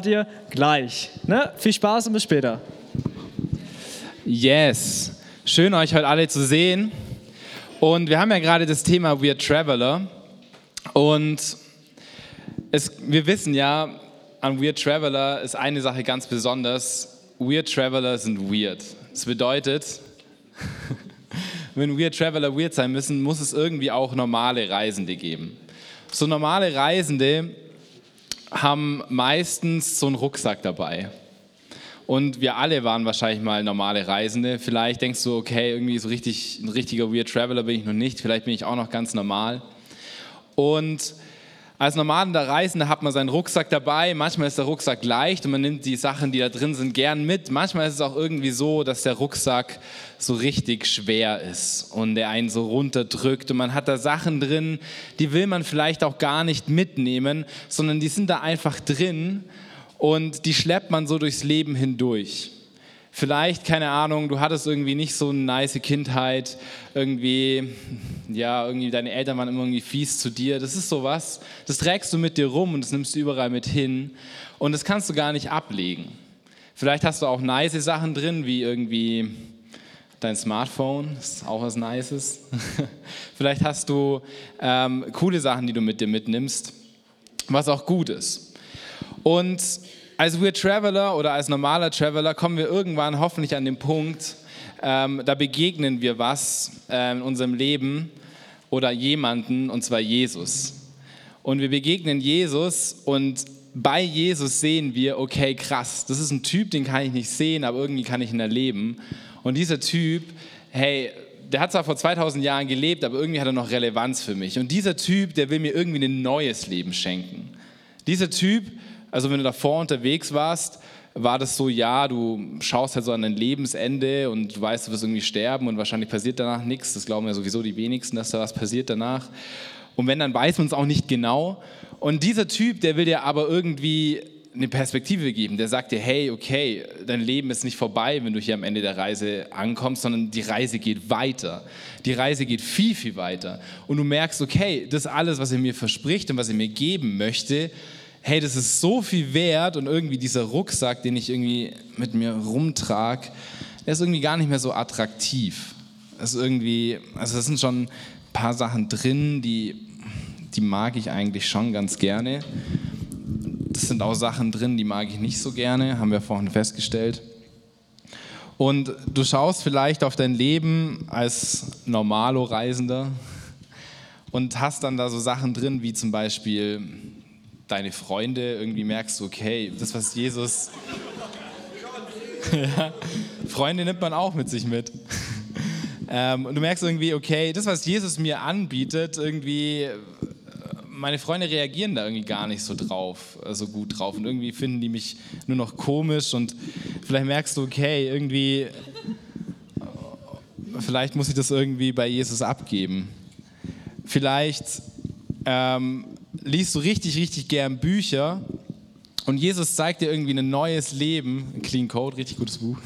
dir gleich. Ne? Viel Spaß und bis später. Yes, schön euch heute alle zu sehen. Und wir haben ja gerade das Thema Weird Traveler. Und es, wir wissen ja, an Weird Traveler ist eine Sache ganz besonders. Weird Traveler sind weird. Das bedeutet, wenn Weird Traveler weird sein müssen, muss es irgendwie auch normale Reisende geben. So normale Reisende haben meistens so einen Rucksack dabei. Und wir alle waren wahrscheinlich mal normale Reisende. Vielleicht denkst du, okay, irgendwie so richtig ein richtiger Weird Traveler bin ich noch nicht. Vielleicht bin ich auch noch ganz normal. Und als normaler Reisender hat man seinen Rucksack dabei. Manchmal ist der Rucksack leicht und man nimmt die Sachen, die da drin sind, gern mit. Manchmal ist es auch irgendwie so, dass der Rucksack so richtig schwer ist und der einen so runterdrückt und man hat da Sachen drin, die will man vielleicht auch gar nicht mitnehmen, sondern die sind da einfach drin und die schleppt man so durchs Leben hindurch. Vielleicht, keine Ahnung, du hattest irgendwie nicht so eine nice Kindheit, irgendwie, ja, irgendwie deine Eltern waren immer irgendwie fies zu dir. Das ist sowas, das trägst du mit dir rum und das nimmst du überall mit hin und das kannst du gar nicht ablegen. Vielleicht hast du auch nice Sachen drin, wie irgendwie dein Smartphone, ist auch was Nices. Vielleicht hast du ähm, coole Sachen, die du mit dir mitnimmst, was auch gut ist. Und als Weird Traveler oder als normaler Traveler kommen wir irgendwann hoffentlich an den Punkt, ähm, da begegnen wir was äh, in unserem Leben oder jemanden, und zwar Jesus. Und wir begegnen Jesus und bei Jesus sehen wir, okay, krass, das ist ein Typ, den kann ich nicht sehen, aber irgendwie kann ich ihn erleben. Und dieser Typ, hey, der hat zwar vor 2000 Jahren gelebt, aber irgendwie hat er noch Relevanz für mich. Und dieser Typ, der will mir irgendwie ein neues Leben schenken. Dieser Typ, also wenn du davor unterwegs warst, war das so, ja, du schaust halt so an dein Lebensende und du weißt, du wirst irgendwie sterben und wahrscheinlich passiert danach nichts. Das glauben ja sowieso die wenigsten, dass da was passiert danach. Und wenn, dann weiß man es auch nicht genau. Und dieser Typ, der will dir aber irgendwie eine Perspektive geben. Der sagt dir, hey, okay, dein Leben ist nicht vorbei, wenn du hier am Ende der Reise ankommst, sondern die Reise geht weiter. Die Reise geht viel, viel weiter. Und du merkst, okay, das alles, was er mir verspricht und was er mir geben möchte, hey, das ist so viel wert und irgendwie dieser Rucksack, den ich irgendwie mit mir rumtrage, der ist irgendwie gar nicht mehr so attraktiv. Das ist irgendwie, also das sind schon ein paar Sachen drin, die, die mag ich eigentlich schon ganz gerne. Das sind auch Sachen drin, die mag ich nicht so gerne, haben wir vorhin festgestellt. Und du schaust vielleicht auf dein Leben als Normalo-Reisender und hast dann da so Sachen drin, wie zum Beispiel deine Freunde, irgendwie merkst okay, das, was Jesus. ja, Freunde nimmt man auch mit sich mit. ähm, und du merkst irgendwie, okay, das, was Jesus mir anbietet, irgendwie, meine Freunde reagieren da irgendwie gar nicht so drauf, so also gut drauf. Und irgendwie finden die mich nur noch komisch und vielleicht merkst du, okay, irgendwie, vielleicht muss ich das irgendwie bei Jesus abgeben. Vielleicht ähm, liest du richtig, richtig gern Bücher und Jesus zeigt dir irgendwie ein neues Leben, Clean Code, richtig gutes Buch,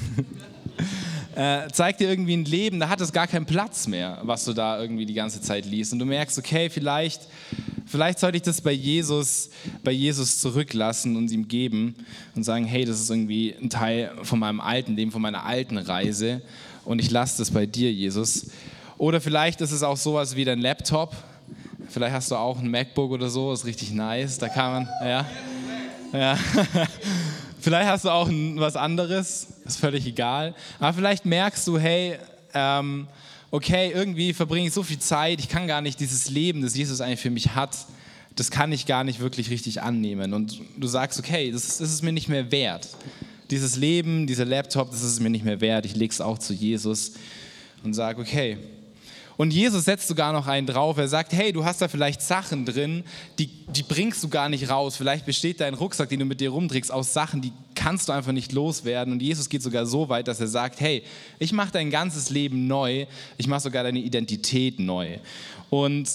äh, zeigt dir irgendwie ein Leben, da hat es gar keinen Platz mehr, was du da irgendwie die ganze Zeit liest. Und du merkst, okay, vielleicht, vielleicht sollte ich das bei Jesus, bei Jesus zurücklassen und ihm geben und sagen, hey, das ist irgendwie ein Teil von meinem alten Leben, von meiner alten Reise und ich lasse das bei dir, Jesus. Oder vielleicht ist es auch sowas wie dein Laptop, Vielleicht hast du auch ein MacBook oder so, ist richtig nice. Da kann man, ja. ja. vielleicht hast du auch was anderes, ist völlig egal. Aber vielleicht merkst du, hey, ähm, okay, irgendwie verbringe ich so viel Zeit, ich kann gar nicht dieses Leben, das Jesus eigentlich für mich hat, das kann ich gar nicht wirklich richtig annehmen. Und du sagst, okay, das ist, das ist mir nicht mehr wert. Dieses Leben, dieser Laptop, das ist mir nicht mehr wert. Ich lege es auch zu Jesus und sage, okay, und Jesus setzt sogar noch einen drauf. Er sagt, hey, du hast da vielleicht Sachen drin, die, die bringst du gar nicht raus. Vielleicht besteht dein Rucksack, den du mit dir rumträgst, aus Sachen, die kannst du einfach nicht loswerden. Und Jesus geht sogar so weit, dass er sagt, hey, ich mache dein ganzes Leben neu. Ich mache sogar deine Identität neu. Und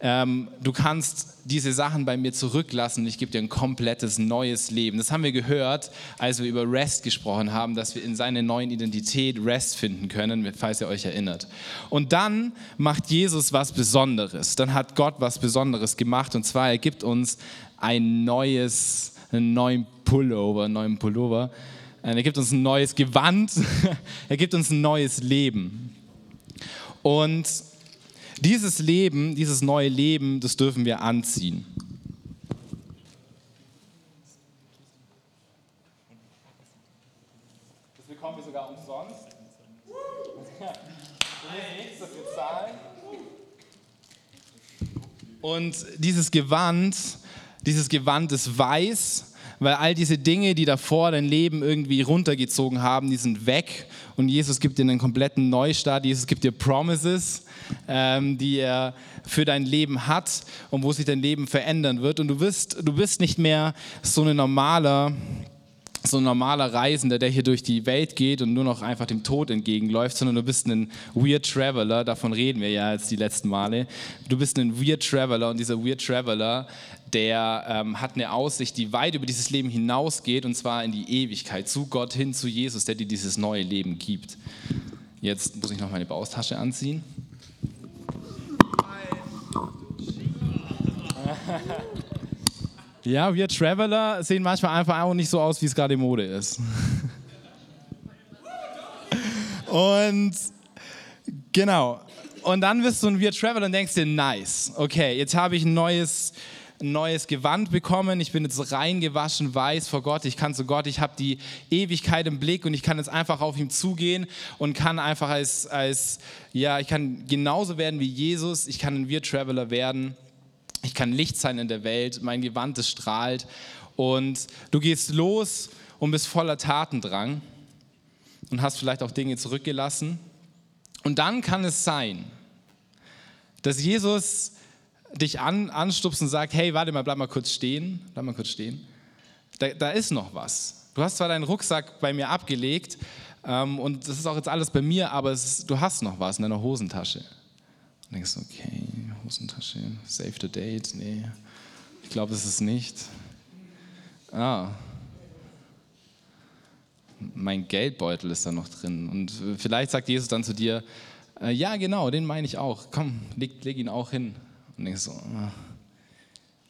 ähm, du kannst diese Sachen bei mir zurücklassen und ich gebe dir ein komplettes neues Leben. Das haben wir gehört, als wir über Rest gesprochen haben, dass wir in seiner neuen Identität Rest finden können, falls ihr euch erinnert. Und dann macht Jesus was Besonderes. Dann hat Gott was Besonderes gemacht und zwar er gibt uns ein neues einen neuen Pullover, einen neuen Pullover. Äh, er gibt uns ein neues Gewand. er gibt uns ein neues Leben. Und dieses Leben, dieses neue Leben, das dürfen wir anziehen. Das bekommen wir sogar umsonst. Und dieses Gewand, dieses Gewand ist weiß, weil all diese Dinge, die davor dein Leben irgendwie runtergezogen haben, die sind weg. Und Jesus gibt dir einen kompletten Neustart. Jesus gibt dir Promises, ähm, die er für dein Leben hat und wo sich dein Leben verändern wird. Und du bist, du bist nicht mehr so ein normaler so ein normaler Reisender, der hier durch die Welt geht und nur noch einfach dem Tod entgegenläuft, sondern du bist ein Weird Traveler, davon reden wir ja jetzt die letzten Male. Du bist ein Weird Traveler und dieser Weird Traveler, der ähm, hat eine Aussicht, die weit über dieses Leben hinausgeht und zwar in die Ewigkeit, zu Gott hin, zu Jesus, der dir dieses neue Leben gibt. Jetzt muss ich noch meine Baustasche anziehen. Ja, wir Traveler sehen manchmal einfach auch nicht so aus, wie es gerade Mode ist. Und genau. Und dann wirst du ein Wir Traveler und denkst dir, nice, okay, jetzt habe ich ein neues, neues Gewand bekommen, ich bin jetzt reingewaschen, weiß vor Gott, ich kann zu Gott, ich habe die Ewigkeit im Blick und ich kann jetzt einfach auf ihm zugehen und kann einfach als, als ja, ich kann genauso werden wie Jesus, ich kann ein Wir Traveler werden ich kann Licht sein in der Welt, mein Gewand es strahlt und du gehst los und bist voller Tatendrang und hast vielleicht auch Dinge zurückgelassen. Und dann kann es sein, dass Jesus dich an, anstupst und sagt, hey, warte mal, bleib mal kurz stehen, bleib mal kurz stehen. Da, da ist noch was. Du hast zwar deinen Rucksack bei mir abgelegt ähm, und das ist auch jetzt alles bei mir, aber ist, du hast noch was in deiner Hosentasche. Und denkst, okay, Hosentasche, save the date, nee, ich glaube, es ist nicht. Ah, mein Geldbeutel ist da noch drin. Und vielleicht sagt Jesus dann zu dir, äh, ja genau, den meine ich auch, komm, leg, leg ihn auch hin. Und denkst so, ah,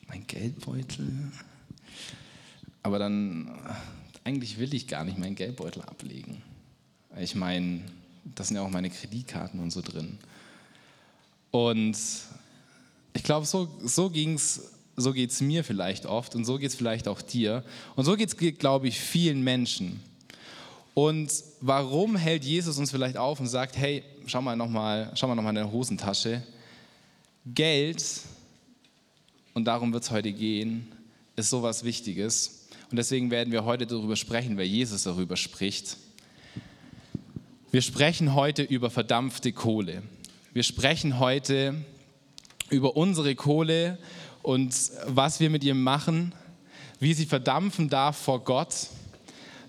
mein Geldbeutel? Aber dann, eigentlich will ich gar nicht meinen Geldbeutel ablegen. Ich meine, da sind ja auch meine Kreditkarten und so drin. Und ich glaube, so, so ging's, so geht es mir vielleicht oft und so geht es vielleicht auch dir. Und so geht es, glaube ich, vielen Menschen. Und warum hält Jesus uns vielleicht auf und sagt, hey, schau mal nochmal noch, in deine Hosentasche. Geld, und darum wird es heute gehen, ist sowas Wichtiges. Und deswegen werden wir heute darüber sprechen, weil Jesus darüber spricht. Wir sprechen heute über verdampfte Kohle. Wir sprechen heute über unsere Kohle und was wir mit ihr machen, wie sie verdampfen darf vor Gott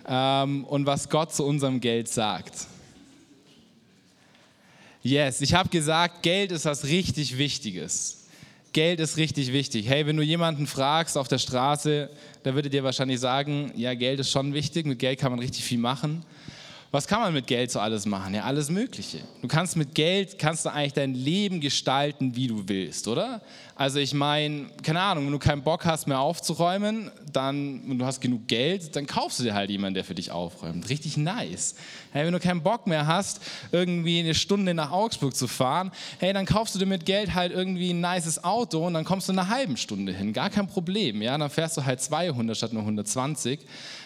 ähm, und was Gott zu unserem Geld sagt. Yes, ich habe gesagt, Geld ist was richtig Wichtiges. Geld ist richtig wichtig. Hey, wenn du jemanden fragst auf der Straße, der würde dir wahrscheinlich sagen, ja, Geld ist schon wichtig, mit Geld kann man richtig viel machen. Was kann man mit Geld so alles machen? Ja, alles Mögliche. Du kannst mit Geld, kannst du eigentlich dein Leben gestalten, wie du willst, oder? Also ich meine, keine Ahnung, wenn du keinen Bock hast mehr aufzuräumen, dann, und du hast genug Geld, dann kaufst du dir halt jemanden, der für dich aufräumt. Richtig nice. Hey, wenn du keinen Bock mehr hast, irgendwie eine Stunde nach Augsburg zu fahren, hey, dann kaufst du dir mit Geld halt irgendwie ein nices Auto und dann kommst du eine halbe Stunde hin. Gar kein Problem, ja? Dann fährst du halt 200 statt nur 120.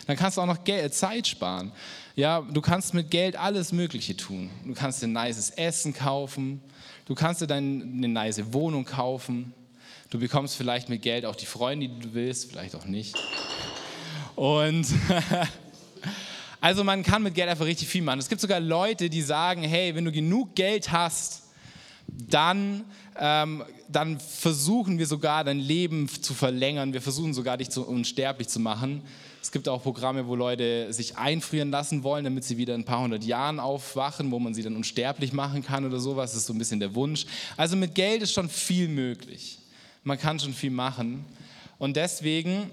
Dann kannst du auch noch Geld, Zeit sparen. Ja, du kannst mit Geld alles Mögliche tun. Du kannst dir nices Essen kaufen. Du kannst dir deine eine nice Wohnung kaufen. Du bekommst vielleicht mit Geld auch die Freunde, die du willst, vielleicht auch nicht. Und also man kann mit Geld einfach richtig viel machen. Es gibt sogar Leute, die sagen, hey, wenn du genug Geld hast, dann, ähm, dann versuchen wir sogar dein Leben zu verlängern. Wir versuchen sogar dich zu, unsterblich zu machen. Es gibt auch Programme, wo Leute sich einfrieren lassen wollen, damit sie wieder in ein paar hundert Jahren aufwachen, wo man sie dann unsterblich machen kann oder sowas. Das ist so ein bisschen der Wunsch. Also mit Geld ist schon viel möglich. Man kann schon viel machen. Und deswegen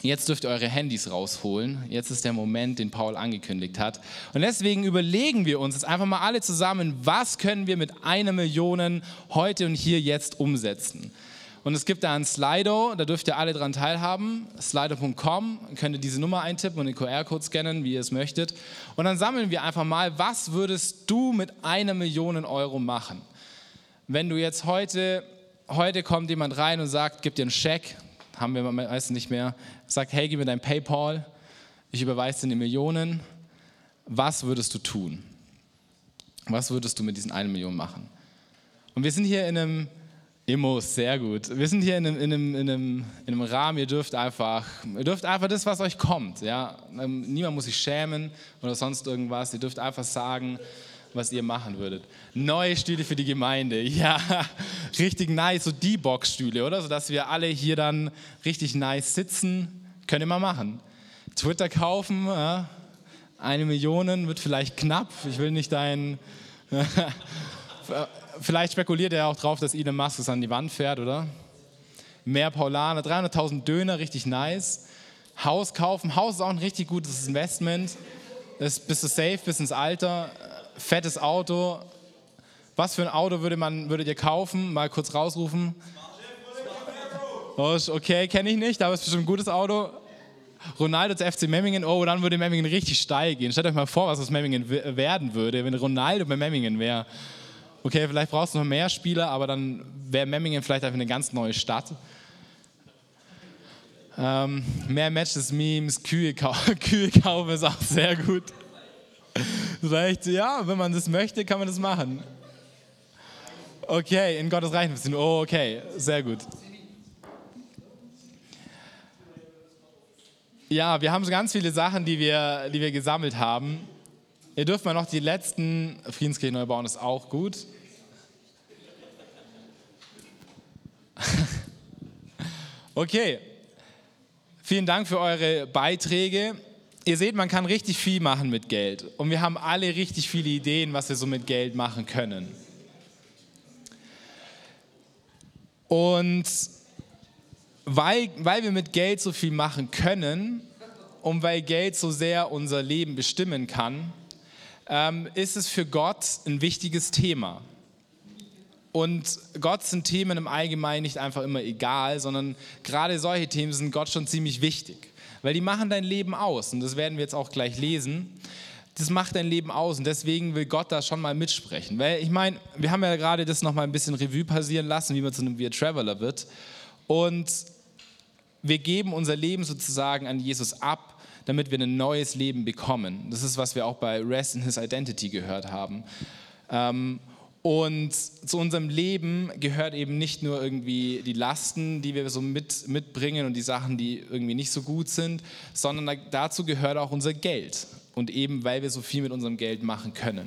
Jetzt dürft ihr eure Handys rausholen. Jetzt ist der Moment, den Paul angekündigt hat. Und deswegen überlegen wir uns jetzt einfach mal alle zusammen, was können wir mit einer Million heute und hier jetzt umsetzen. Und es gibt da ein Slido, da dürft ihr alle dran teilhaben. Slido.com, könnt ihr diese Nummer eintippen und den QR-Code scannen, wie ihr es möchtet. Und dann sammeln wir einfach mal, was würdest du mit einer Million Euro machen? Wenn du jetzt heute, heute kommt jemand rein und sagt, gib dir einen Scheck, haben wir meistens nicht mehr, sagt, hey, gib mir dein PayPal, ich überweise dir eine Million. Was würdest du tun? Was würdest du mit diesen einer Million machen? Und wir sind hier in einem Immos, sehr gut. Wir sind hier in einem, in, einem, in, einem, in einem Rahmen, ihr dürft einfach, ihr dürft einfach das, was euch kommt. Ja? Ähm, niemand muss sich schämen oder sonst irgendwas. Ihr dürft einfach sagen, was ihr machen würdet. Neue Stühle für die Gemeinde, ja, richtig nice, so die Boxstühle, oder? Sodass wir alle hier dann richtig nice sitzen. Ihr mal machen. Twitter kaufen, ja? eine Million wird vielleicht knapp. Ich will nicht dein vielleicht spekuliert er auch drauf, dass Elon Musk es an die Wand fährt, oder? Mehr Paulaner, 300.000 Döner, richtig nice. Haus kaufen, Haus ist auch ein richtig gutes Investment. Das bist du safe bis ins Alter. Fettes Auto. Was für ein Auto würde man, würdet ihr kaufen? Mal kurz rausrufen. Oh, okay, kenne ich nicht, aber es ist bestimmt ein gutes Auto. Ronaldo zu FC Memmingen, oh, dann würde Memmingen richtig steil gehen. Stellt euch mal vor, was aus Memmingen werden würde, wenn Ronaldo bei Memmingen wäre okay, vielleicht brauchst du noch mehr Spieler, aber dann wäre Memmingen vielleicht einfach eine ganz neue Stadt. Ähm, mehr Matches, Memes, Kühe, kau Kühe kaufen ist auch sehr gut. Vielleicht, ja, wenn man das möchte, kann man das machen. Okay, in Gottes Reich. Oh, okay, sehr gut. Ja, wir haben so ganz viele Sachen, die wir, die wir gesammelt haben. Ihr dürft mal noch die letzten Friedenskirchen neu bauen, ist auch gut. Okay, vielen Dank für eure Beiträge. Ihr seht, man kann richtig viel machen mit Geld. Und wir haben alle richtig viele Ideen, was wir so mit Geld machen können. Und weil, weil wir mit Geld so viel machen können und weil Geld so sehr unser Leben bestimmen kann, ähm, ist es für Gott ein wichtiges Thema. Und Gott sind Themen im Allgemeinen nicht einfach immer egal, sondern gerade solche Themen sind Gott schon ziemlich wichtig, weil die machen dein Leben aus. Und das werden wir jetzt auch gleich lesen. Das macht dein Leben aus und deswegen will Gott da schon mal mitsprechen. Weil ich meine, wir haben ja gerade das noch mal ein bisschen Revue passieren lassen, wie man zu einem Weird Traveler wird. Und wir geben unser Leben sozusagen an Jesus ab, damit wir ein neues Leben bekommen. Das ist, was wir auch bei Rest in His Identity gehört haben. Ähm, und zu unserem Leben gehört eben nicht nur irgendwie die Lasten, die wir so mit, mitbringen und die Sachen, die irgendwie nicht so gut sind, sondern dazu gehört auch unser Geld. Und eben, weil wir so viel mit unserem Geld machen können.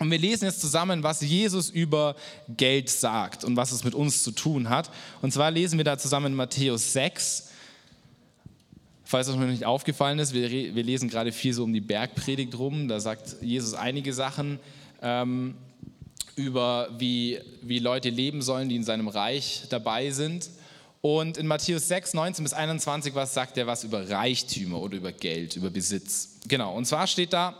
Und wir lesen jetzt zusammen, was Jesus über Geld sagt und was es mit uns zu tun hat. Und zwar lesen wir da zusammen Matthäus 6. Falls das noch nicht aufgefallen ist, wir, wir lesen gerade viel so um die Bergpredigt rum. Da sagt Jesus einige Sachen. Ähm, über, wie, wie Leute leben sollen, die in seinem Reich dabei sind. Und in Matthäus 6, 19 bis 21, was sagt er was über Reichtümer oder über Geld, über Besitz? Genau, und zwar steht da,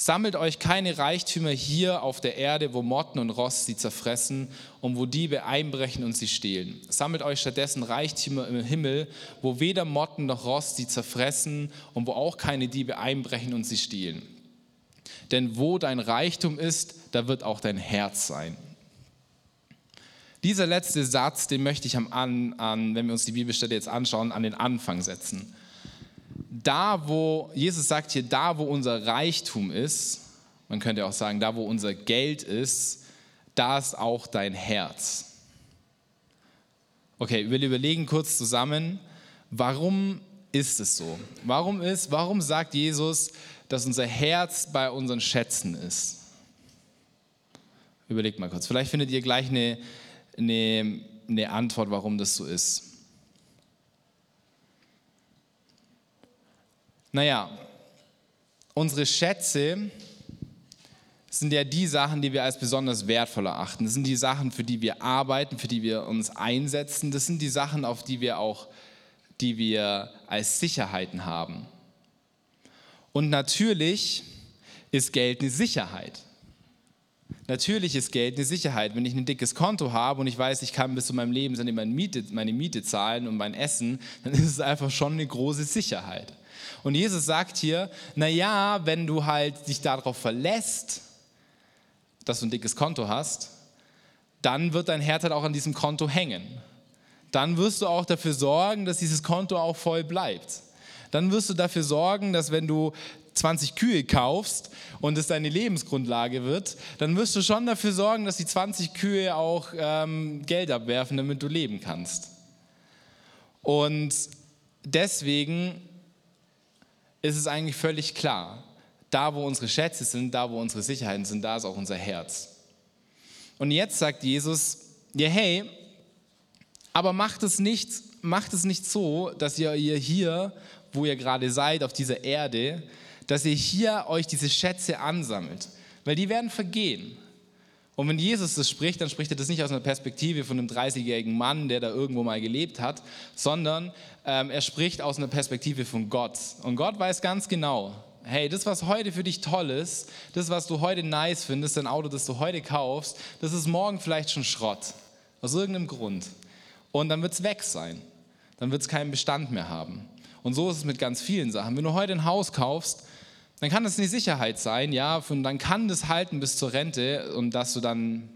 sammelt euch keine Reichtümer hier auf der Erde, wo Motten und Rost sie zerfressen und wo Diebe einbrechen und sie stehlen. Sammelt euch stattdessen Reichtümer im Himmel, wo weder Motten noch Rost sie zerfressen und wo auch keine Diebe einbrechen und sie stehlen. Denn wo dein Reichtum ist, da wird auch dein Herz sein. Dieser letzte Satz, den möchte ich am an, an, wenn wir uns die Bibelstelle jetzt anschauen, an den Anfang setzen. Da, wo, Jesus sagt hier, da, wo unser Reichtum ist, man könnte auch sagen, da, wo unser Geld ist, da ist auch dein Herz. Okay, wir überlegen kurz zusammen, warum ist es so? Warum ist, warum sagt Jesus, dass unser Herz bei unseren Schätzen ist? Überlegt mal kurz. Vielleicht findet ihr gleich eine, eine, eine Antwort, warum das so ist. Naja, unsere Schätze sind ja die Sachen, die wir als besonders wertvoll erachten. Das sind die Sachen, für die wir arbeiten, für die wir uns einsetzen. Das sind die Sachen, auf die wir auch, die wir als Sicherheiten haben. Und natürlich ist Geld eine Sicherheit. Natürlich ist Geld eine Sicherheit. Wenn ich ein dickes Konto habe und ich weiß, ich kann bis zu meinem Lebensende meine Miete, meine Miete zahlen und mein Essen, dann ist es einfach schon eine große Sicherheit. Und Jesus sagt hier, naja, wenn du halt dich darauf verlässt, dass du ein dickes Konto hast, dann wird dein Herz halt auch an diesem Konto hängen. Dann wirst du auch dafür sorgen, dass dieses Konto auch voll bleibt. Dann wirst du dafür sorgen, dass wenn du 20 Kühe kaufst und es deine Lebensgrundlage wird, dann wirst du schon dafür sorgen, dass die 20 Kühe auch ähm, Geld abwerfen, damit du leben kannst. Und deswegen ist es eigentlich völlig klar, da wo unsere Schätze sind, da wo unsere Sicherheiten sind, da ist auch unser Herz. Und jetzt sagt Jesus, ja hey, aber macht es nicht, macht es nicht so, dass ihr, ihr hier, wo ihr gerade seid, auf dieser Erde, dass ihr hier euch diese Schätze ansammelt, weil die werden vergehen. Und wenn Jesus das spricht, dann spricht er das nicht aus einer Perspektive von einem 30-jährigen Mann, der da irgendwo mal gelebt hat, sondern ähm, er spricht aus einer Perspektive von Gott. Und Gott weiß ganz genau, hey, das, was heute für dich toll ist, das, was du heute nice findest, dein Auto, das du heute kaufst, das ist morgen vielleicht schon Schrott. Aus irgendeinem Grund. Und dann wird es weg sein. Dann wird es keinen Bestand mehr haben. Und so ist es mit ganz vielen Sachen. Wenn du heute ein Haus kaufst, dann kann das eine Sicherheit sein, ja, und dann kann das halten bis zur Rente und dass du dann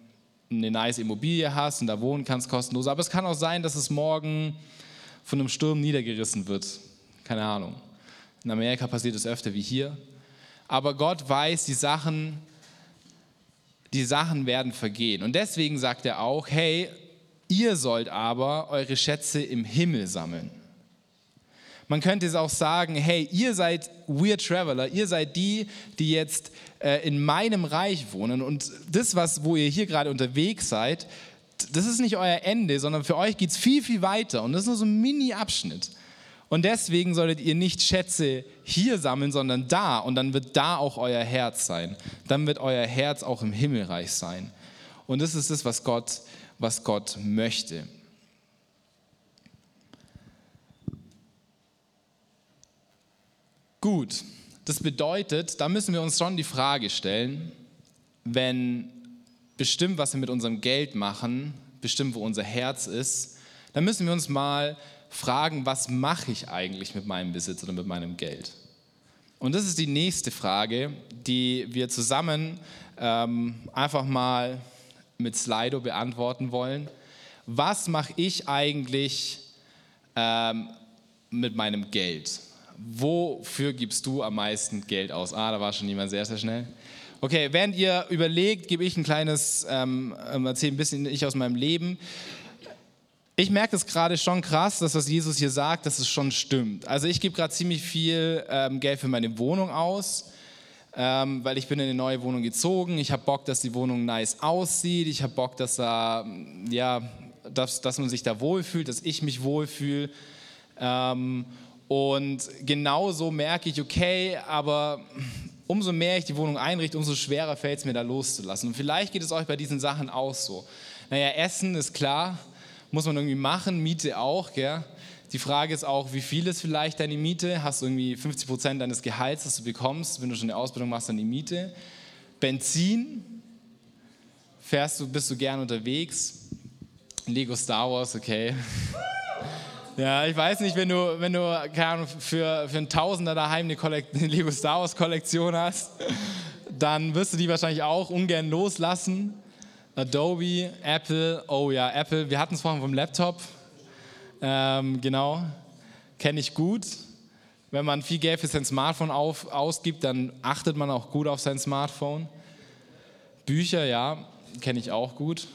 eine nice Immobilie hast und da wohnen kannst kostenlos. Aber es kann auch sein, dass es morgen von einem Sturm niedergerissen wird. Keine Ahnung. In Amerika passiert es öfter wie hier. Aber Gott weiß, die Sachen, die Sachen werden vergehen. Und deswegen sagt er auch, hey, ihr sollt aber eure Schätze im Himmel sammeln. Man könnte es auch sagen, hey, ihr seid Weird Traveler, ihr seid die, die jetzt äh, in meinem Reich wohnen und das, was, wo ihr hier gerade unterwegs seid, das ist nicht euer Ende, sondern für euch geht es viel, viel weiter und das ist nur so ein Mini-Abschnitt. Und deswegen solltet ihr nicht Schätze hier sammeln, sondern da und dann wird da auch euer Herz sein. Dann wird euer Herz auch im Himmelreich sein. Und das ist das, was Gott, was Gott möchte. Gut, das bedeutet, da müssen wir uns schon die Frage stellen, wenn bestimmt, was wir mit unserem Geld machen, bestimmt, wo unser Herz ist, dann müssen wir uns mal fragen, was mache ich eigentlich mit meinem Besitz oder mit meinem Geld? Und das ist die nächste Frage, die wir zusammen ähm, einfach mal mit Slido beantworten wollen. Was mache ich eigentlich ähm, mit meinem Geld? Wofür gibst du am meisten Geld aus? Ah, da war schon jemand sehr, sehr schnell. Okay, während ihr überlegt, gebe ich ein kleines, ähm, ähm erzähle ein bisschen ich aus meinem Leben. Ich merke es gerade schon krass, dass was Jesus hier sagt, dass es schon stimmt. Also ich gebe gerade ziemlich viel ähm, Geld für meine Wohnung aus, ähm, weil ich bin in eine neue Wohnung gezogen. Ich habe Bock, dass die Wohnung nice aussieht. Ich habe Bock, dass, da, ja, dass, dass man sich da wohlfühlt, dass ich mich wohlfühle. Ähm, und genauso merke ich, okay, aber umso mehr ich die Wohnung einrichte, umso schwerer fällt es mir da loszulassen. Und vielleicht geht es euch bei diesen Sachen auch so. Naja, Essen ist klar, muss man irgendwie machen, Miete auch, gell? Die Frage ist auch, wie viel ist vielleicht deine Miete? Hast du irgendwie 50 Prozent deines Gehalts, das du bekommst, wenn du schon eine Ausbildung machst, dann die Miete? Benzin? Fährst du, bist du gern unterwegs? Lego Star Wars, okay. Ja, ich weiß nicht, wenn du, wenn du keine für, für einen Tausender daheim eine, Kollekt eine Lego Star Wars Kollektion hast, dann wirst du die wahrscheinlich auch ungern loslassen. Adobe, Apple, oh ja, Apple, wir hatten es vorhin vom Laptop. Ähm, genau, kenne ich gut. Wenn man viel Geld für sein Smartphone auf, ausgibt, dann achtet man auch gut auf sein Smartphone. Bücher, ja, kenne ich auch gut.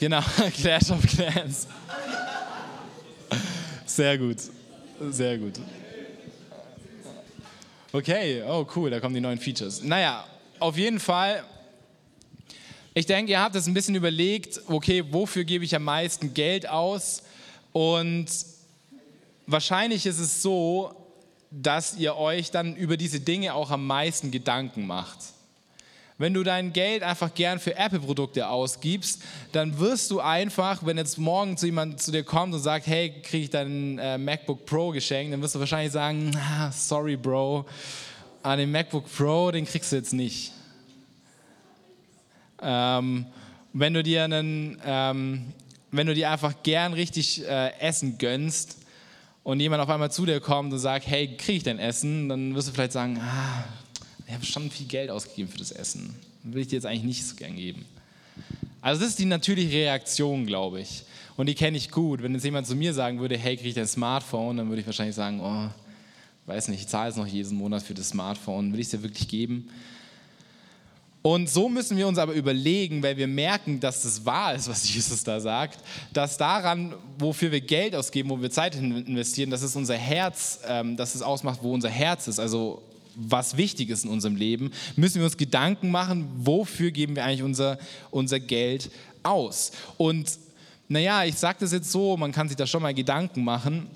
Genau, Clash of Clans. Sehr gut, sehr gut. Okay, oh cool, da kommen die neuen Features. Naja, auf jeden Fall, ich denke, ihr habt es ein bisschen überlegt, okay, wofür gebe ich am meisten Geld aus? Und wahrscheinlich ist es so, dass ihr euch dann über diese Dinge auch am meisten Gedanken macht. Wenn du dein Geld einfach gern für Apple-Produkte ausgibst, dann wirst du einfach, wenn jetzt morgen zu jemand zu dir kommt und sagt, hey, kriege ich dein äh, MacBook Pro geschenkt, dann wirst du wahrscheinlich sagen, ah, sorry Bro, an den MacBook Pro, den kriegst du jetzt nicht. Ähm, wenn du dir einen, ähm, wenn du dir einfach gern richtig äh, Essen gönnst und jemand auf einmal zu dir kommt und sagt, hey, kriege ich denn Essen? Dann wirst du vielleicht sagen, ah, ich habe schon viel Geld ausgegeben für das Essen. Will ich dir jetzt eigentlich nicht so gern geben. Also das ist die natürliche Reaktion, glaube ich. Und die kenne ich gut. Wenn jetzt jemand zu mir sagen würde, hey, kriege ich dein Smartphone, dann würde ich wahrscheinlich sagen, oh, weiß nicht, ich zahle jetzt noch jeden Monat für das Smartphone, will ich es dir wirklich geben? Und so müssen wir uns aber überlegen, weil wir merken, dass das wahr ist, was Jesus da sagt, dass daran, wofür wir Geld ausgeben, wo wir Zeit investieren, dass es unser Herz, ähm, dass es ausmacht, wo unser Herz ist, also was wichtig ist in unserem Leben, müssen wir uns Gedanken machen, wofür geben wir eigentlich unser, unser Geld aus. Und naja, ich sage das jetzt so, man kann sich da schon mal Gedanken machen.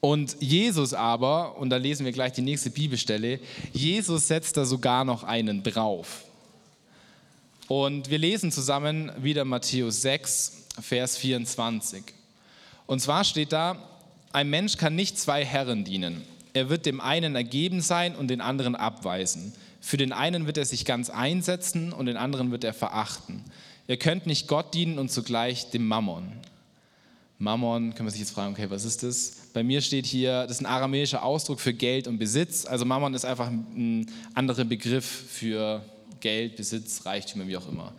Und Jesus aber, und da lesen wir gleich die nächste Bibelstelle, Jesus setzt da sogar noch einen drauf. Und wir lesen zusammen wieder Matthäus 6, Vers 24. Und zwar steht da, ein Mensch kann nicht zwei Herren dienen. Er wird dem einen ergeben sein und den anderen abweisen. Für den einen wird er sich ganz einsetzen und den anderen wird er verachten. Ihr könnt nicht Gott dienen und zugleich dem Mammon. Mammon, kann man sich jetzt fragen, okay, was ist das? Bei mir steht hier, das ist ein aramäischer Ausdruck für Geld und Besitz. Also Mammon ist einfach ein anderer Begriff für Geld, Besitz, Reichtümer, wie auch immer.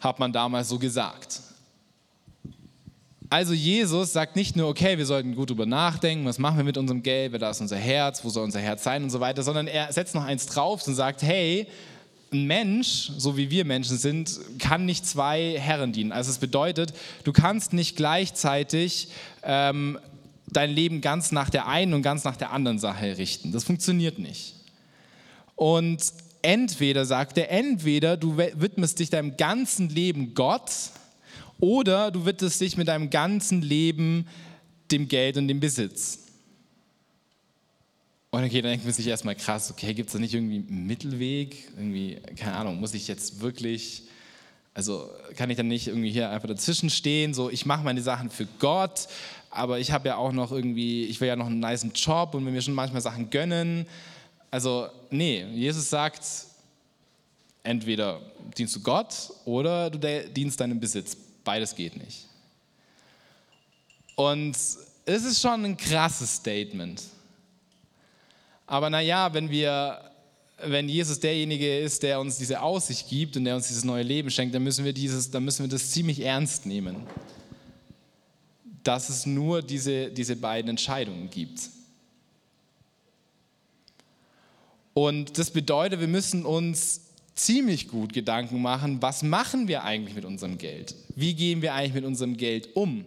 Hat man damals so gesagt. Also Jesus sagt nicht nur, okay, wir sollten gut drüber nachdenken, was machen wir mit unserem Geld, wer da ist unser Herz, wo soll unser Herz sein und so weiter, sondern er setzt noch eins drauf und sagt, hey, ein Mensch, so wie wir Menschen sind, kann nicht zwei Herren dienen. Also es bedeutet, du kannst nicht gleichzeitig ähm, dein Leben ganz nach der einen und ganz nach der anderen Sache richten. Das funktioniert nicht. Und entweder, sagt er, entweder du widmest dich deinem ganzen Leben Gott, oder du widmest dich mit deinem ganzen Leben dem Geld und dem Besitz. Und okay, dann denkt man sich erstmal krass, okay, gibt es da nicht irgendwie einen Mittelweg? Irgendwie, keine Ahnung, muss ich jetzt wirklich, also kann ich dann nicht irgendwie hier einfach dazwischen stehen, so ich mache meine Sachen für Gott, aber ich habe ja auch noch irgendwie, ich will ja noch einen nice Job und will mir schon manchmal Sachen gönnen. Also, nee, Jesus sagt, entweder dienst du Gott oder du dienst deinem Besitz. Beides geht nicht. Und es ist schon ein krasses Statement. Aber naja, wenn wir, wenn Jesus derjenige ist, der uns diese Aussicht gibt und der uns dieses neue Leben schenkt, dann müssen wir, dieses, dann müssen wir das ziemlich ernst nehmen. Dass es nur diese, diese beiden Entscheidungen gibt. Und das bedeutet, wir müssen uns ziemlich gut Gedanken machen, was machen wir eigentlich mit unserem Geld? Wie gehen wir eigentlich mit unserem Geld um?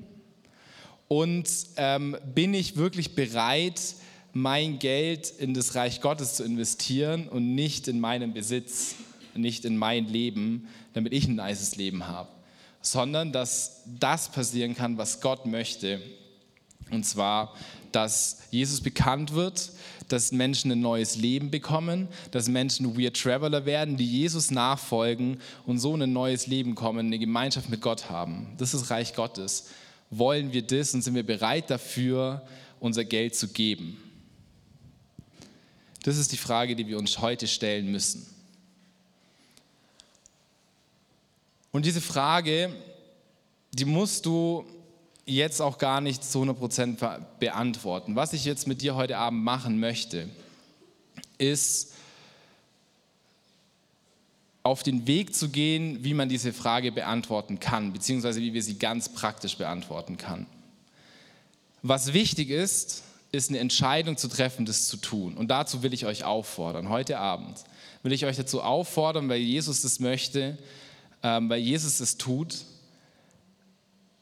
Und ähm, bin ich wirklich bereit, mein Geld in das Reich Gottes zu investieren und nicht in meinen Besitz, nicht in mein Leben, damit ich ein nices Leben habe, sondern dass das passieren kann, was Gott möchte. Und zwar, dass Jesus bekannt wird, dass Menschen ein neues Leben bekommen, dass Menschen Weird Traveler werden, die Jesus nachfolgen und so ein neues Leben kommen, eine Gemeinschaft mit Gott haben. Das ist Reich Gottes. Wollen wir das und sind wir bereit dafür, unser Geld zu geben? Das ist die Frage, die wir uns heute stellen müssen. Und diese Frage, die musst du jetzt auch gar nicht zu 100% beantworten. Was ich jetzt mit dir heute Abend machen möchte, ist auf den Weg zu gehen, wie man diese Frage beantworten kann, beziehungsweise wie wir sie ganz praktisch beantworten kann. Was wichtig ist, ist eine Entscheidung zu treffen, das zu tun. Und dazu will ich euch auffordern. Heute Abend will ich euch dazu auffordern, weil Jesus das möchte, ähm, weil Jesus es tut,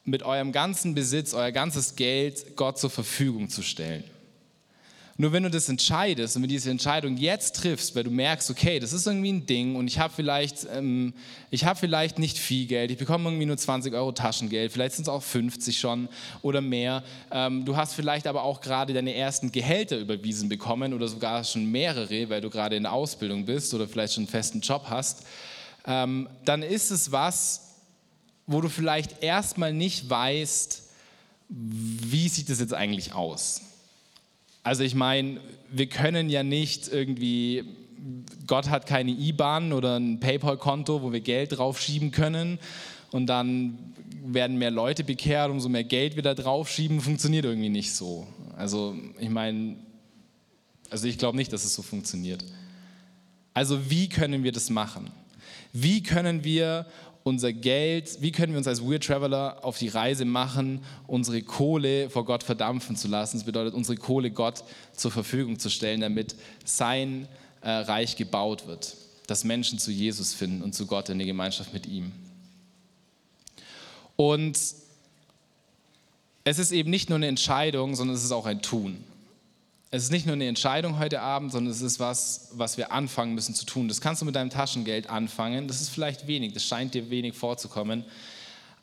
mit eurem ganzen Besitz, euer ganzes Geld Gott zur Verfügung zu stellen. Nur wenn du das entscheidest und wenn diese Entscheidung jetzt triffst, weil du merkst, okay, das ist irgendwie ein Ding und ich habe vielleicht, ähm, hab vielleicht nicht viel Geld, ich bekomme irgendwie nur 20 Euro Taschengeld, vielleicht sind es auch 50 schon oder mehr. Ähm, du hast vielleicht aber auch gerade deine ersten Gehälter überwiesen bekommen oder sogar schon mehrere, weil du gerade in der Ausbildung bist oder vielleicht schon einen festen Job hast. Ähm, dann ist es was, wo du vielleicht erstmal nicht weißt, wie sieht das jetzt eigentlich aus? Also ich meine, wir können ja nicht irgendwie Gott hat keine IBAN oder ein PayPal-Konto, wo wir Geld draufschieben können und dann werden mehr Leute bekehrt, umso mehr Geld wir da draufschieben, funktioniert irgendwie nicht so. Also ich meine, also ich glaube nicht, dass es so funktioniert. Also wie können wir das machen? Wie können wir unser Geld, wie können wir uns als Weird Traveler auf die Reise machen, unsere Kohle vor Gott verdampfen zu lassen? Das bedeutet, unsere Kohle Gott zur Verfügung zu stellen, damit sein äh, Reich gebaut wird, dass Menschen zu Jesus finden und zu Gott in der Gemeinschaft mit ihm. Und es ist eben nicht nur eine Entscheidung, sondern es ist auch ein Tun. Es ist nicht nur eine Entscheidung heute Abend, sondern es ist was, was wir anfangen müssen zu tun. Das kannst du mit deinem Taschengeld anfangen. Das ist vielleicht wenig, das scheint dir wenig vorzukommen.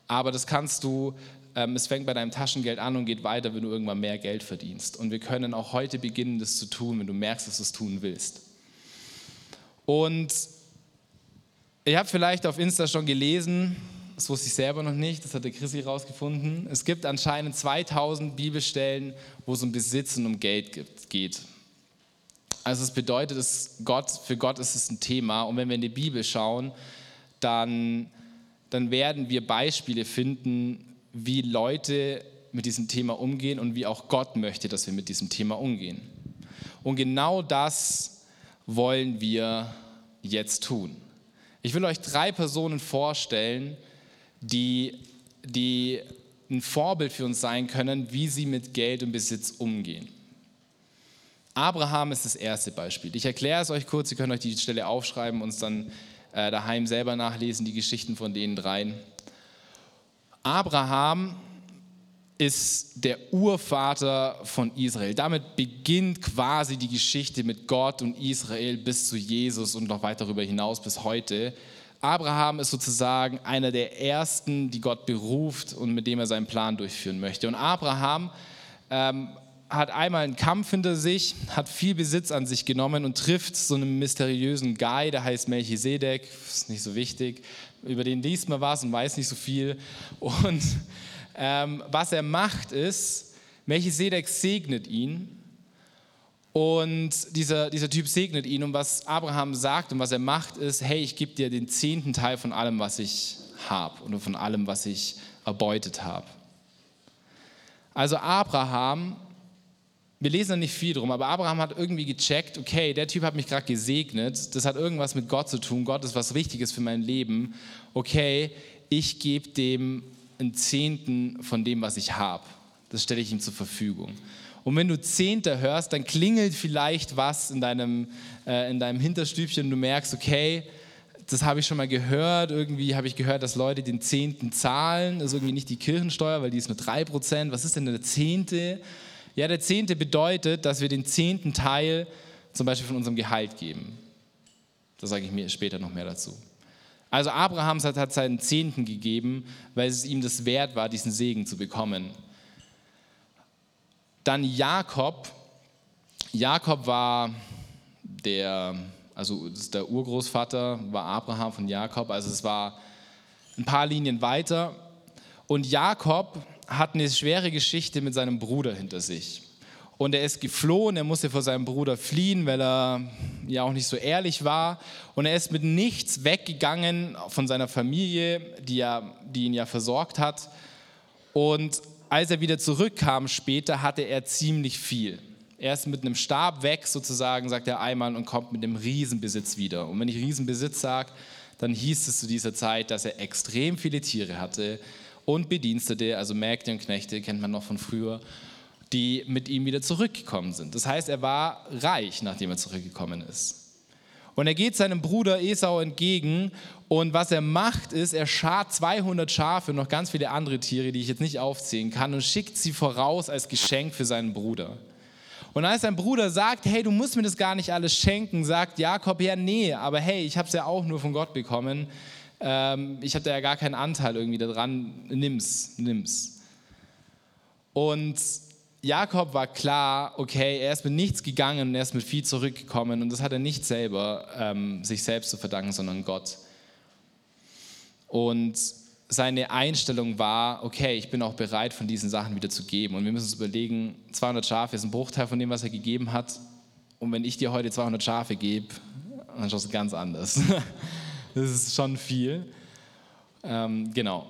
Aber das kannst du, ähm, es fängt bei deinem Taschengeld an und geht weiter, wenn du irgendwann mehr Geld verdienst. Und wir können auch heute beginnen, das zu tun, wenn du merkst, dass du es tun willst. Und ihr habt vielleicht auf Insta schon gelesen, das wusste ich selber noch nicht, das hat der Chrissy rausgefunden. Es gibt anscheinend 2000 Bibelstellen, wo es um Besitz und um Geld geht. Also es bedeutet, dass Gott, für Gott ist es ein Thema. Und wenn wir in die Bibel schauen, dann, dann werden wir Beispiele finden, wie Leute mit diesem Thema umgehen und wie auch Gott möchte, dass wir mit diesem Thema umgehen. Und genau das wollen wir jetzt tun. Ich will euch drei Personen vorstellen, die, die ein Vorbild für uns sein können, wie sie mit Geld und Besitz umgehen. Abraham ist das erste Beispiel. Ich erkläre es euch kurz, ihr könnt euch die Stelle aufschreiben und es dann äh, daheim selber nachlesen, die Geschichten von den dreien. Abraham ist der Urvater von Israel. Damit beginnt quasi die Geschichte mit Gott und Israel bis zu Jesus und noch weit darüber hinaus bis heute. Abraham ist sozusagen einer der ersten, die Gott beruft und mit dem er seinen Plan durchführen möchte. Und Abraham ähm, hat einmal einen Kampf hinter sich, hat viel Besitz an sich genommen und trifft so einen mysteriösen Guy, der heißt Melchisedek, ist nicht so wichtig, über den liest man was und weiß nicht so viel. Und ähm, was er macht ist, Melchisedek segnet ihn und dieser, dieser Typ segnet ihn und was Abraham sagt und was er macht ist, hey, ich gebe dir den zehnten Teil von allem, was ich habe und von allem, was ich erbeutet habe. Also Abraham, wir lesen da nicht viel drum, aber Abraham hat irgendwie gecheckt, okay, der Typ hat mich gerade gesegnet, das hat irgendwas mit Gott zu tun, Gott ist was Wichtiges für mein Leben, okay, ich gebe dem einen Zehnten von dem, was ich habe. Das stelle ich ihm zur Verfügung. Und wenn du Zehnter hörst, dann klingelt vielleicht was in deinem, äh, in deinem Hinterstübchen und du merkst, okay, das habe ich schon mal gehört. Irgendwie habe ich gehört, dass Leute den Zehnten zahlen. Das ist irgendwie nicht die Kirchensteuer, weil die ist nur 3%. Was ist denn der Zehnte? Ja, der Zehnte bedeutet, dass wir den zehnten Teil zum Beispiel von unserem Gehalt geben. Da sage ich mir später noch mehr dazu. Also Abraham hat seinen Zehnten gegeben, weil es ihm das wert war, diesen Segen zu bekommen. Dann Jakob. Jakob war der, also der Urgroßvater war Abraham von Jakob, also es war ein paar Linien weiter. Und Jakob hat eine schwere Geschichte mit seinem Bruder hinter sich. Und er ist geflohen, er musste vor seinem Bruder fliehen, weil er ja auch nicht so ehrlich war. Und er ist mit nichts weggegangen von seiner Familie, die, ja, die ihn ja versorgt hat. Und als er wieder zurückkam später, hatte er ziemlich viel. Er ist mit einem Stab weg, sozusagen, sagt der Eimann, und kommt mit einem Riesenbesitz wieder. Und wenn ich Riesenbesitz sage, dann hieß es zu dieser Zeit, dass er extrem viele Tiere hatte und Bedienstete, also Mägde und Knechte, kennt man noch von früher, die mit ihm wieder zurückgekommen sind. Das heißt, er war reich, nachdem er zurückgekommen ist. Und er geht seinem Bruder Esau entgegen und was er macht ist, er schart 200 Schafe und noch ganz viele andere Tiere, die ich jetzt nicht aufzählen kann und schickt sie voraus als Geschenk für seinen Bruder. Und als sein Bruder sagt, hey, du musst mir das gar nicht alles schenken, sagt Jakob, ja, nee, aber hey, ich habe es ja auch nur von Gott bekommen. Ähm, ich habe da ja gar keinen Anteil irgendwie daran. Nimm's, nimm's. Und Jakob war klar, okay, er ist mit nichts gegangen und er ist mit viel zurückgekommen und das hat er nicht selber ähm, sich selbst zu verdanken, sondern Gott. Und seine Einstellung war, okay, ich bin auch bereit, von diesen Sachen wieder zu geben. Und wir müssen uns überlegen, 200 Schafe ist ein Bruchteil von dem, was er gegeben hat. Und wenn ich dir heute 200 Schafe gebe, dann schaust du ganz anders. Das ist schon viel. Ähm, genau.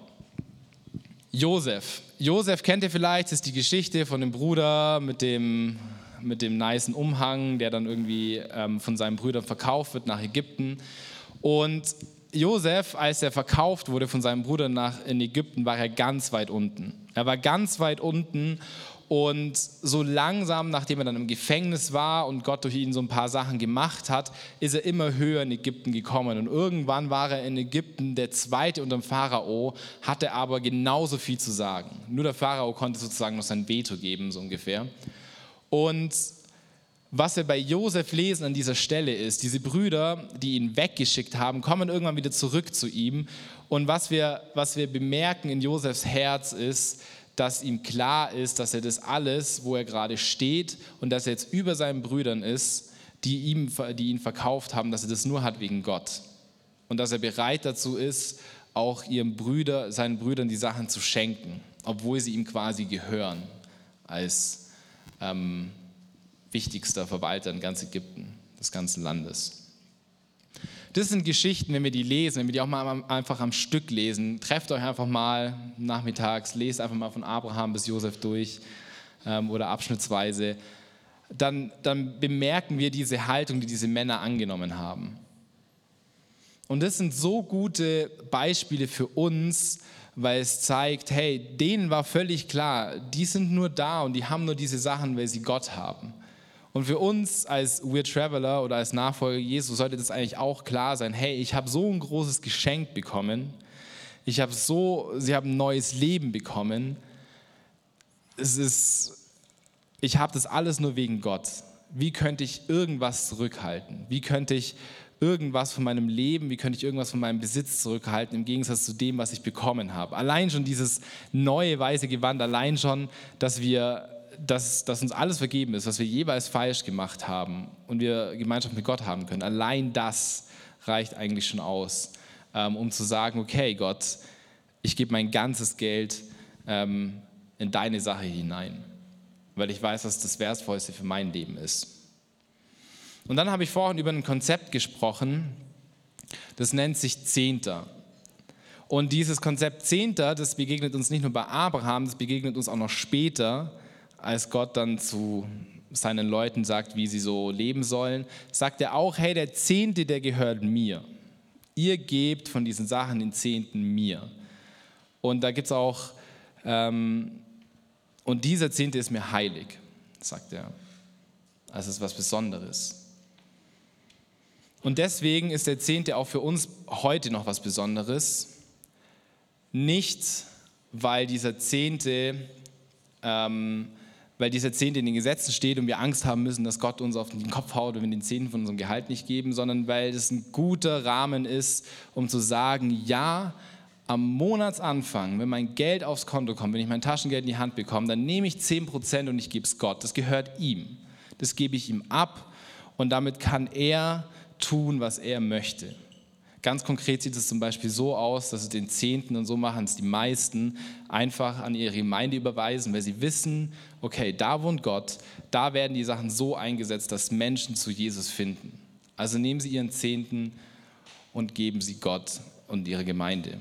Josef. Josef kennt ihr vielleicht, das ist die Geschichte von dem Bruder mit dem, mit dem niceen Umhang, der dann irgendwie ähm, von seinen Brüdern verkauft wird nach Ägypten. Und Josef, als er verkauft wurde von seinem Bruder nach in Ägypten, war er ganz weit unten. Er war ganz weit unten und so langsam, nachdem er dann im Gefängnis war und Gott durch ihn so ein paar Sachen gemacht hat, ist er immer höher in Ägypten gekommen. Und irgendwann war er in Ägypten der Zweite unter dem Pharao, hatte aber genauso viel zu sagen. Nur der Pharao konnte sozusagen noch sein Veto geben, so ungefähr. Und was wir bei Josef lesen an dieser Stelle ist, diese Brüder, die ihn weggeschickt haben, kommen irgendwann wieder zurück zu ihm. Und was wir, was wir bemerken in Josefs Herz ist, dass ihm klar ist, dass er das alles, wo er gerade steht und dass er jetzt über seinen Brüdern ist, die, ihm, die ihn verkauft haben, dass er das nur hat wegen Gott. Und dass er bereit dazu ist, auch ihren Brüder, seinen Brüdern die Sachen zu schenken, obwohl sie ihm quasi gehören als ähm, wichtigster Verwalter in ganz Ägypten, des ganzen Landes. Das sind Geschichten, wenn wir die lesen, wenn wir die auch mal einfach am Stück lesen. Trefft euch einfach mal nachmittags, lest einfach mal von Abraham bis Josef durch ähm, oder abschnittsweise. Dann, dann bemerken wir diese Haltung, die diese Männer angenommen haben. Und das sind so gute Beispiele für uns, weil es zeigt, hey, denen war völlig klar, die sind nur da und die haben nur diese Sachen, weil sie Gott haben. Und für uns als Weird Traveler oder als Nachfolger Jesus sollte das eigentlich auch klar sein. Hey, ich habe so ein großes Geschenk bekommen. Ich habe so, sie haben ein neues Leben bekommen. Es ist, ich habe das alles nur wegen Gott. Wie könnte ich irgendwas zurückhalten? Wie könnte ich irgendwas von meinem Leben, wie könnte ich irgendwas von meinem Besitz zurückhalten im Gegensatz zu dem, was ich bekommen habe? Allein schon dieses neue weiße Gewand, allein schon, dass wir dass, dass uns alles vergeben ist, was wir jeweils falsch gemacht haben und wir Gemeinschaft mit Gott haben können. Allein das reicht eigentlich schon aus, ähm, um zu sagen, okay Gott, ich gebe mein ganzes Geld ähm, in deine Sache hinein, weil ich weiß, dass das Wertvollste für mein Leben ist. Und dann habe ich vorhin über ein Konzept gesprochen, das nennt sich Zehnter. Und dieses Konzept Zehnter, das begegnet uns nicht nur bei Abraham, das begegnet uns auch noch später als Gott dann zu seinen Leuten sagt, wie sie so leben sollen, sagt er auch, hey, der Zehnte, der gehört mir. Ihr gebt von diesen Sachen den Zehnten mir. Und da gibt es auch, ähm, und dieser Zehnte ist mir heilig, sagt er. Also es ist was Besonderes. Und deswegen ist der Zehnte auch für uns heute noch was Besonderes. Nicht, weil dieser Zehnte ähm, weil dieser Zehnte in den Gesetzen steht und wir Angst haben müssen, dass Gott uns auf den Kopf haut, wenn wir den Zehnten von unserem Gehalt nicht geben, sondern weil es ein guter Rahmen ist, um zu sagen, ja, am Monatsanfang, wenn mein Geld aufs Konto kommt, wenn ich mein Taschengeld in die Hand bekomme, dann nehme ich 10% und ich gebe es Gott. Das gehört ihm. Das gebe ich ihm ab und damit kann er tun, was er möchte. Ganz konkret sieht es zum Beispiel so aus, dass sie den Zehnten und so machen es die meisten einfach an ihre Gemeinde überweisen, weil sie wissen, okay, da wohnt Gott, da werden die Sachen so eingesetzt, dass Menschen zu Jesus finden. Also nehmen sie ihren Zehnten und geben sie Gott und ihre Gemeinde.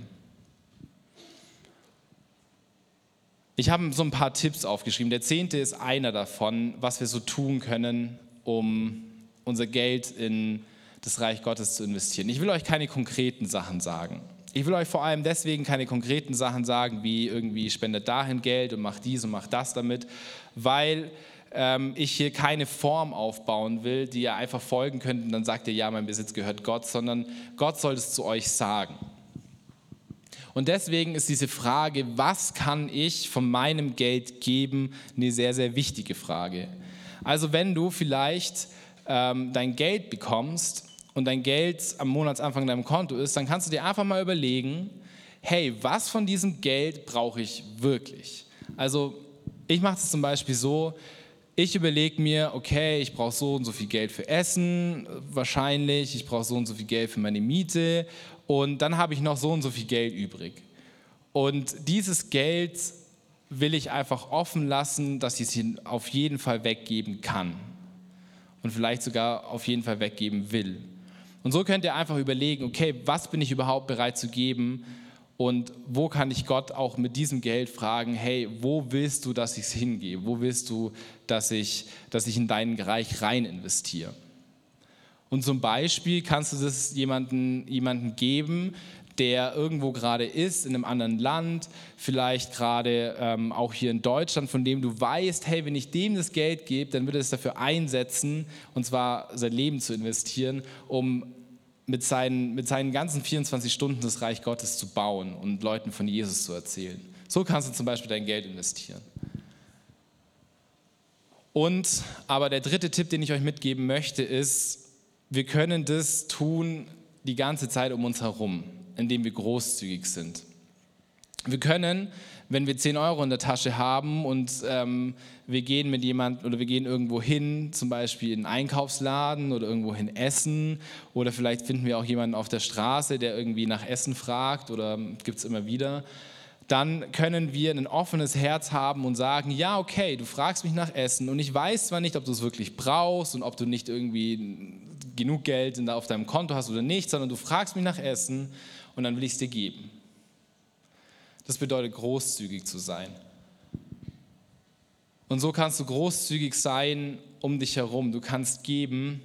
Ich habe so ein paar Tipps aufgeschrieben. Der Zehnte ist einer davon, was wir so tun können, um unser Geld in das Reich Gottes zu investieren. Ich will euch keine konkreten Sachen sagen. Ich will euch vor allem deswegen keine konkreten Sachen sagen, wie irgendwie spendet dahin Geld und macht dies und macht das damit, weil ähm, ich hier keine Form aufbauen will, die ihr einfach folgen könnt und dann sagt ihr, ja, mein Besitz gehört Gott, sondern Gott soll es zu euch sagen. Und deswegen ist diese Frage, was kann ich von meinem Geld geben, eine sehr, sehr wichtige Frage. Also wenn du vielleicht ähm, dein Geld bekommst und dein Geld am Monatsanfang in deinem Konto ist, dann kannst du dir einfach mal überlegen, hey, was von diesem Geld brauche ich wirklich? Also ich mache es zum Beispiel so, ich überlege mir, okay, ich brauche so und so viel Geld für Essen, wahrscheinlich, ich brauche so und so viel Geld für meine Miete und dann habe ich noch so und so viel Geld übrig. Und dieses Geld will ich einfach offen lassen, dass ich es auf jeden Fall weggeben kann und vielleicht sogar auf jeden Fall weggeben will. Und so könnt ihr einfach überlegen, okay, was bin ich überhaupt bereit zu geben und wo kann ich Gott auch mit diesem Geld fragen, hey, wo willst du, dass ich es hingehe? Wo willst du, dass ich, dass ich in dein Reich rein investiere? Und zum Beispiel kannst du das jemanden, jemanden geben, der irgendwo gerade ist, in einem anderen Land, vielleicht gerade ähm, auch hier in Deutschland, von dem du weißt, hey, wenn ich dem das Geld gebe, dann wird er es dafür einsetzen, und zwar sein Leben zu investieren, um mit seinen, mit seinen ganzen 24 Stunden das Reich Gottes zu bauen und Leuten von Jesus zu erzählen. So kannst du zum Beispiel dein Geld investieren. Und aber der dritte Tipp, den ich euch mitgeben möchte, ist, wir können das tun die ganze Zeit um uns herum indem wir großzügig sind. Wir können, wenn wir 10 Euro in der Tasche haben und ähm, wir gehen mit jemandem oder wir gehen irgendwo hin, zum Beispiel in einen Einkaufsladen oder irgendwo hin essen oder vielleicht finden wir auch jemanden auf der Straße, der irgendwie nach Essen fragt oder gibt es immer wieder, dann können wir ein offenes Herz haben und sagen, ja, okay, du fragst mich nach Essen und ich weiß zwar nicht, ob du es wirklich brauchst und ob du nicht irgendwie genug Geld auf deinem Konto hast oder nicht, sondern du fragst mich nach Essen und dann will ich es dir geben. Das bedeutet großzügig zu sein. Und so kannst du großzügig sein um dich herum. Du kannst geben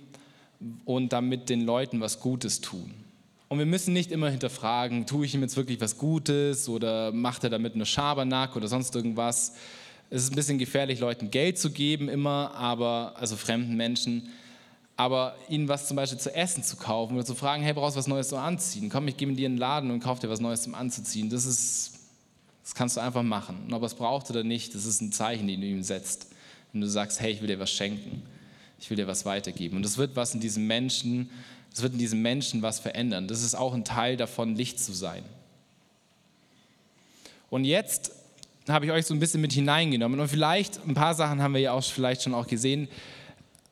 und damit den Leuten was Gutes tun. Und wir müssen nicht immer hinterfragen, tue ich ihm jetzt wirklich was Gutes oder macht er damit eine Schabernack oder sonst irgendwas. Es ist ein bisschen gefährlich, Leuten Geld zu geben immer, aber also fremden Menschen. Aber ihnen was zum Beispiel zu essen zu kaufen oder zu fragen, hey, brauchst du was Neues zum Anziehen? Komm, ich gebe dir einen Laden und kauf dir was Neues zum Anzuziehen. Das ist, das kannst du einfach machen. Und ob er es braucht oder nicht, das ist ein Zeichen, den du ihm setzt. Wenn du sagst, hey, ich will dir was schenken, ich will dir was weitergeben. Und das wird was in diesem Menschen, das wird in diesem Menschen was verändern. Das ist auch ein Teil davon, Licht zu sein. Und jetzt habe ich euch so ein bisschen mit hineingenommen. Und vielleicht, ein paar Sachen haben wir ja auch vielleicht schon auch gesehen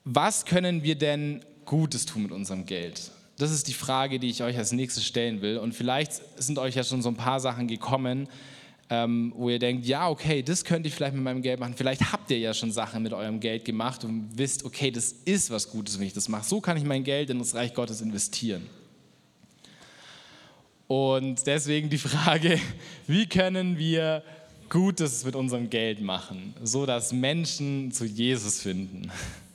was können wir denn Gutes tun mit unserem Geld? Das ist die Frage, die ich euch als nächstes stellen will. Und vielleicht sind euch ja schon so ein paar Sachen gekommen, ähm, wo ihr denkt, ja, okay, das könnte ich vielleicht mit meinem Geld machen. Vielleicht habt ihr ja schon Sachen mit eurem Geld gemacht und wisst, okay, das ist was Gutes, wenn ich das mache. So kann ich mein Geld in das Reich Gottes investieren. Und deswegen die Frage, wie können wir Gutes mit unserem Geld machen, so dass Menschen zu Jesus finden?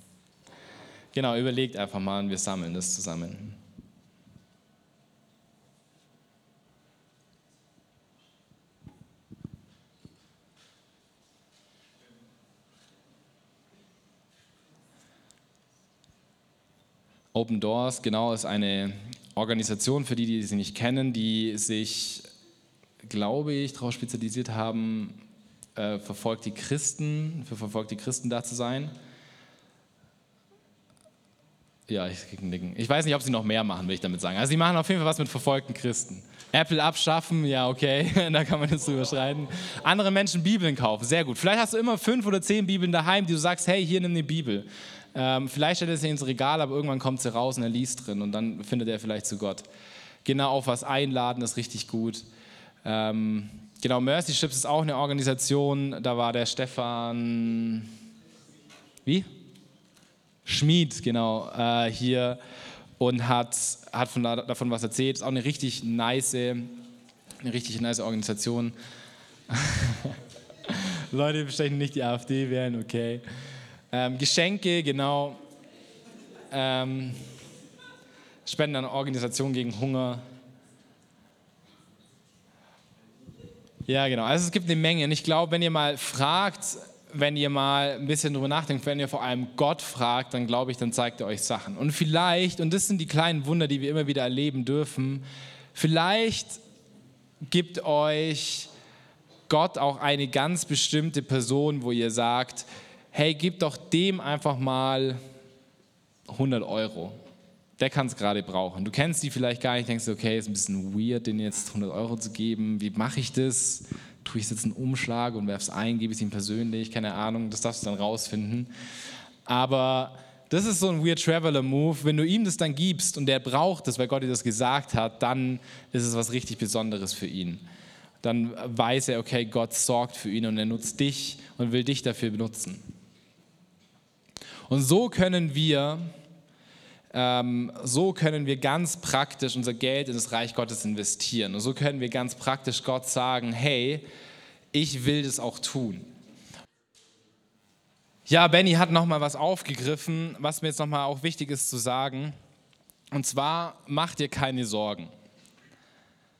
Genau, überlegt einfach mal und wir sammeln das zusammen. Open Doors, genau, ist eine Organisation, für die, die sie nicht kennen, die sich, glaube ich, darauf spezialisiert haben, äh, verfolgte Christen, für verfolgte Christen da zu sein. Ja, ich Nicken. Ich weiß nicht, ob sie noch mehr machen, will ich damit sagen. Also sie machen auf jeden Fall was mit verfolgten Christen. Apple abschaffen, ja okay, da kann man jetzt drüber schreiten. Andere Menschen Bibeln kaufen, sehr gut. Vielleicht hast du immer fünf oder zehn Bibeln daheim, die du sagst, hey, hier nimm eine Bibel. Ähm, vielleicht stellt er sie ins Regal, aber irgendwann kommt sie raus und er liest drin und dann findet er vielleicht zu Gott. Genau auf was einladen, ist richtig gut. Ähm, genau, Mercy Ships ist auch eine Organisation, da war der Stefan, wie? Schmied, genau, äh, hier und hat, hat von, davon was erzählt. Ist auch eine richtig nice, eine richtig nice Organisation. Leute die bestechen nicht die AfD wählen, okay. Ähm, Geschenke, genau. Ähm, Spenden an Organisationen gegen Hunger. Ja, genau. Also es gibt eine Menge. Und ich glaube, wenn ihr mal fragt, wenn ihr mal ein bisschen drüber nachdenkt, wenn ihr vor allem Gott fragt, dann glaube ich, dann zeigt er euch Sachen. Und vielleicht, und das sind die kleinen Wunder, die wir immer wieder erleben dürfen, vielleicht gibt euch Gott auch eine ganz bestimmte Person, wo ihr sagt, hey, gib doch dem einfach mal 100 Euro. Der kann es gerade brauchen. Du kennst die vielleicht gar nicht, denkst, okay, ist ein bisschen weird, den jetzt 100 Euro zu geben. Wie mache ich das? Tue ich jetzt einen Umschlag und werfe es ein, gebe es ihm persönlich, keine Ahnung, das darfst du dann rausfinden. Aber das ist so ein Weird Traveler Move. Wenn du ihm das dann gibst und der braucht das, weil Gott dir das gesagt hat, dann ist es was richtig Besonderes für ihn. Dann weiß er, okay, Gott sorgt für ihn und er nutzt dich und will dich dafür benutzen. Und so können wir so können wir ganz praktisch unser Geld in das Reich Gottes investieren. Und so können wir ganz praktisch Gott sagen, hey, ich will das auch tun. Ja, Benny hat nochmal was aufgegriffen, was mir jetzt nochmal auch wichtig ist zu sagen. Und zwar, mach dir keine Sorgen.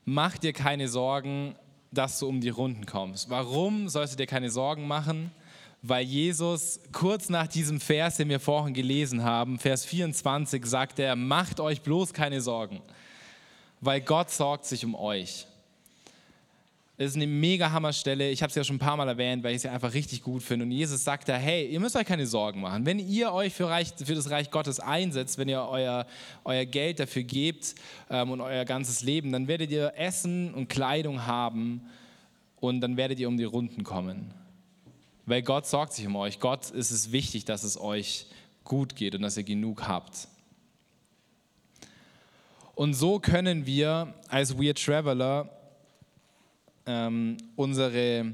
Mach dir keine Sorgen, dass du um die Runden kommst. Warum sollst du dir keine Sorgen machen? Weil Jesus kurz nach diesem Vers, den wir vorhin gelesen haben, Vers 24, sagt er, macht euch bloß keine Sorgen, weil Gott sorgt sich um euch. Das ist eine mega Hammerstelle. Ich habe es ja schon ein paar Mal erwähnt, weil ich es ja einfach richtig gut finde. Und Jesus sagt da, hey, ihr müsst euch keine Sorgen machen. Wenn ihr euch für, Reich, für das Reich Gottes einsetzt, wenn ihr euer, euer Geld dafür gebt ähm, und euer ganzes Leben, dann werdet ihr Essen und Kleidung haben und dann werdet ihr um die Runden kommen. Weil Gott sorgt sich um euch. Gott ist es wichtig, dass es euch gut geht und dass ihr genug habt. Und so können wir als Weird Traveler ähm, unsere,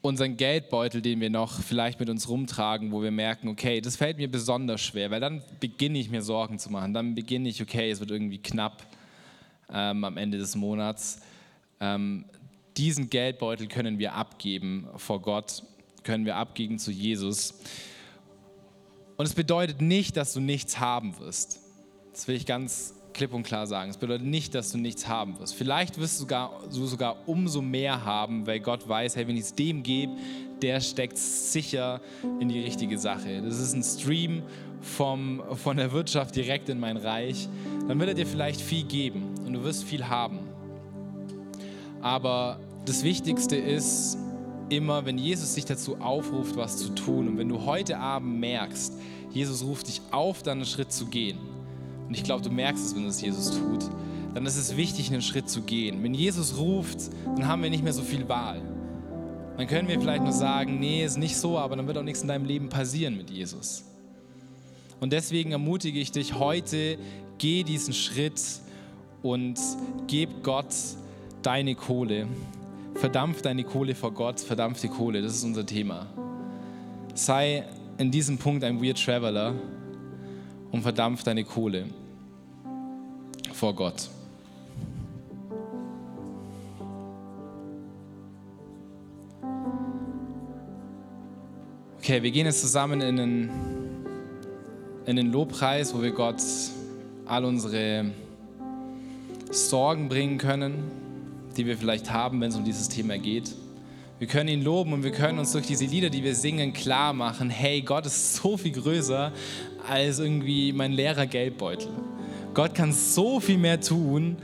unseren Geldbeutel, den wir noch vielleicht mit uns rumtragen, wo wir merken, okay, das fällt mir besonders schwer, weil dann beginne ich mir Sorgen zu machen. Dann beginne ich, okay, es wird irgendwie knapp ähm, am Ende des Monats. Ähm, diesen Geldbeutel können wir abgeben vor Gott, können wir abgeben zu Jesus. Und es bedeutet nicht, dass du nichts haben wirst. Das will ich ganz klipp und klar sagen. Es bedeutet nicht, dass du nichts haben wirst. Vielleicht wirst du sogar, du sogar umso mehr haben, weil Gott weiß, hey, wenn ich es dem gebe, der steckt sicher in die richtige Sache. Das ist ein Stream vom, von der Wirtschaft direkt in mein Reich. Dann wird er dir vielleicht viel geben und du wirst viel haben. Aber das Wichtigste ist immer, wenn Jesus dich dazu aufruft, was zu tun und wenn du heute Abend merkst, Jesus ruft dich auf, dann einen Schritt zu gehen und ich glaube, du merkst es, wenn es Jesus tut, dann ist es wichtig, einen Schritt zu gehen. Wenn Jesus ruft, dann haben wir nicht mehr so viel Wahl. Dann können wir vielleicht nur sagen, nee, ist nicht so, aber dann wird auch nichts in deinem Leben passieren mit Jesus. Und deswegen ermutige ich dich heute, geh diesen Schritt und gib Gott deine Kohle. Verdampf deine Kohle vor Gott, verdampf die Kohle, das ist unser Thema. Sei in diesem Punkt ein Weird Traveler und verdampf deine Kohle vor Gott. Okay, wir gehen jetzt zusammen in den, in den Lobpreis, wo wir Gott all unsere Sorgen bringen können, die wir vielleicht haben, wenn es um dieses Thema geht. Wir können ihn loben und wir können uns durch diese Lieder, die wir singen, klar machen, hey, Gott ist so viel größer als irgendwie mein leerer Geldbeutel. Gott kann so viel mehr tun,